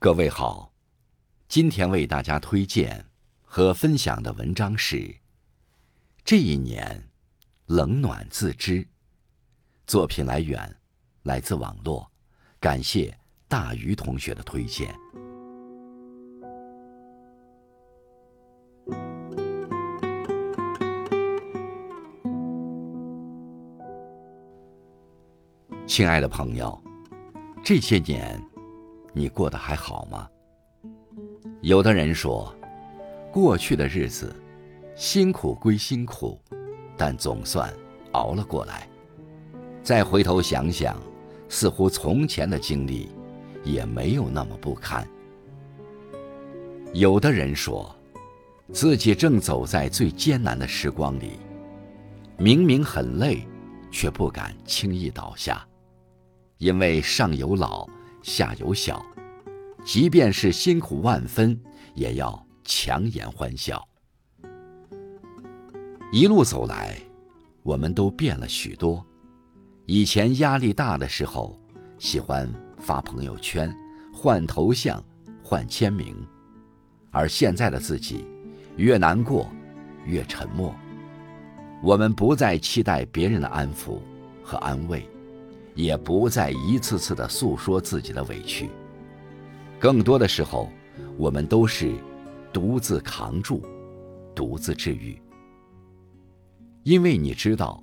各位好，今天为大家推荐和分享的文章是《这一年冷暖自知》。作品来源来自网络，感谢大鱼同学的推荐。亲爱的朋友，这些年你过得还好吗？有的人说，过去的日子辛苦归辛苦，但总算熬了过来。再回头想想，似乎从前的经历也没有那么不堪。有的人说，自己正走在最艰难的时光里，明明很累，却不敢轻易倒下。因为上有老，下有小，即便是辛苦万分，也要强颜欢笑。一路走来，我们都变了许多。以前压力大的时候，喜欢发朋友圈、换头像、换签名，而现在的自己，越难过，越沉默。我们不再期待别人的安抚和安慰。也不再一次次的诉说自己的委屈，更多的时候，我们都是独自扛住，独自治愈。因为你知道，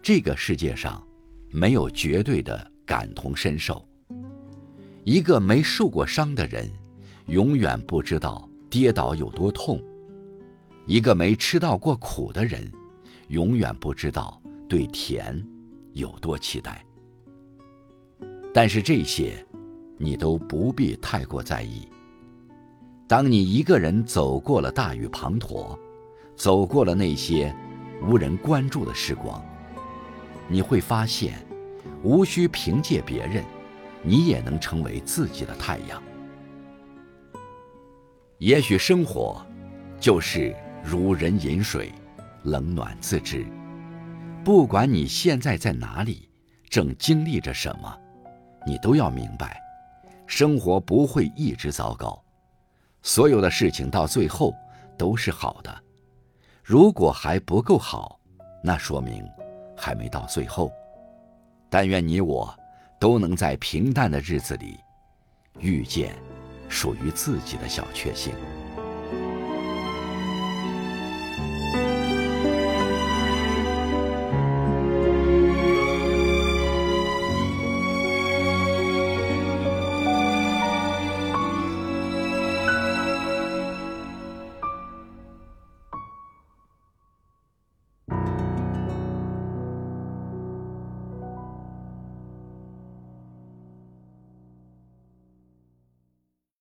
这个世界上没有绝对的感同身受。一个没受过伤的人，永远不知道跌倒有多痛；一个没吃到过苦的人，永远不知道对甜有多期待。但是这些，你都不必太过在意。当你一个人走过了大雨滂沱，走过了那些无人关注的时光，你会发现，无需凭借别人，你也能成为自己的太阳。也许生活，就是如人饮水，冷暖自知。不管你现在在哪里，正经历着什么。你都要明白，生活不会一直糟糕，所有的事情到最后都是好的。如果还不够好，那说明还没到最后。但愿你我都能在平淡的日子里遇见属于自己的小确幸。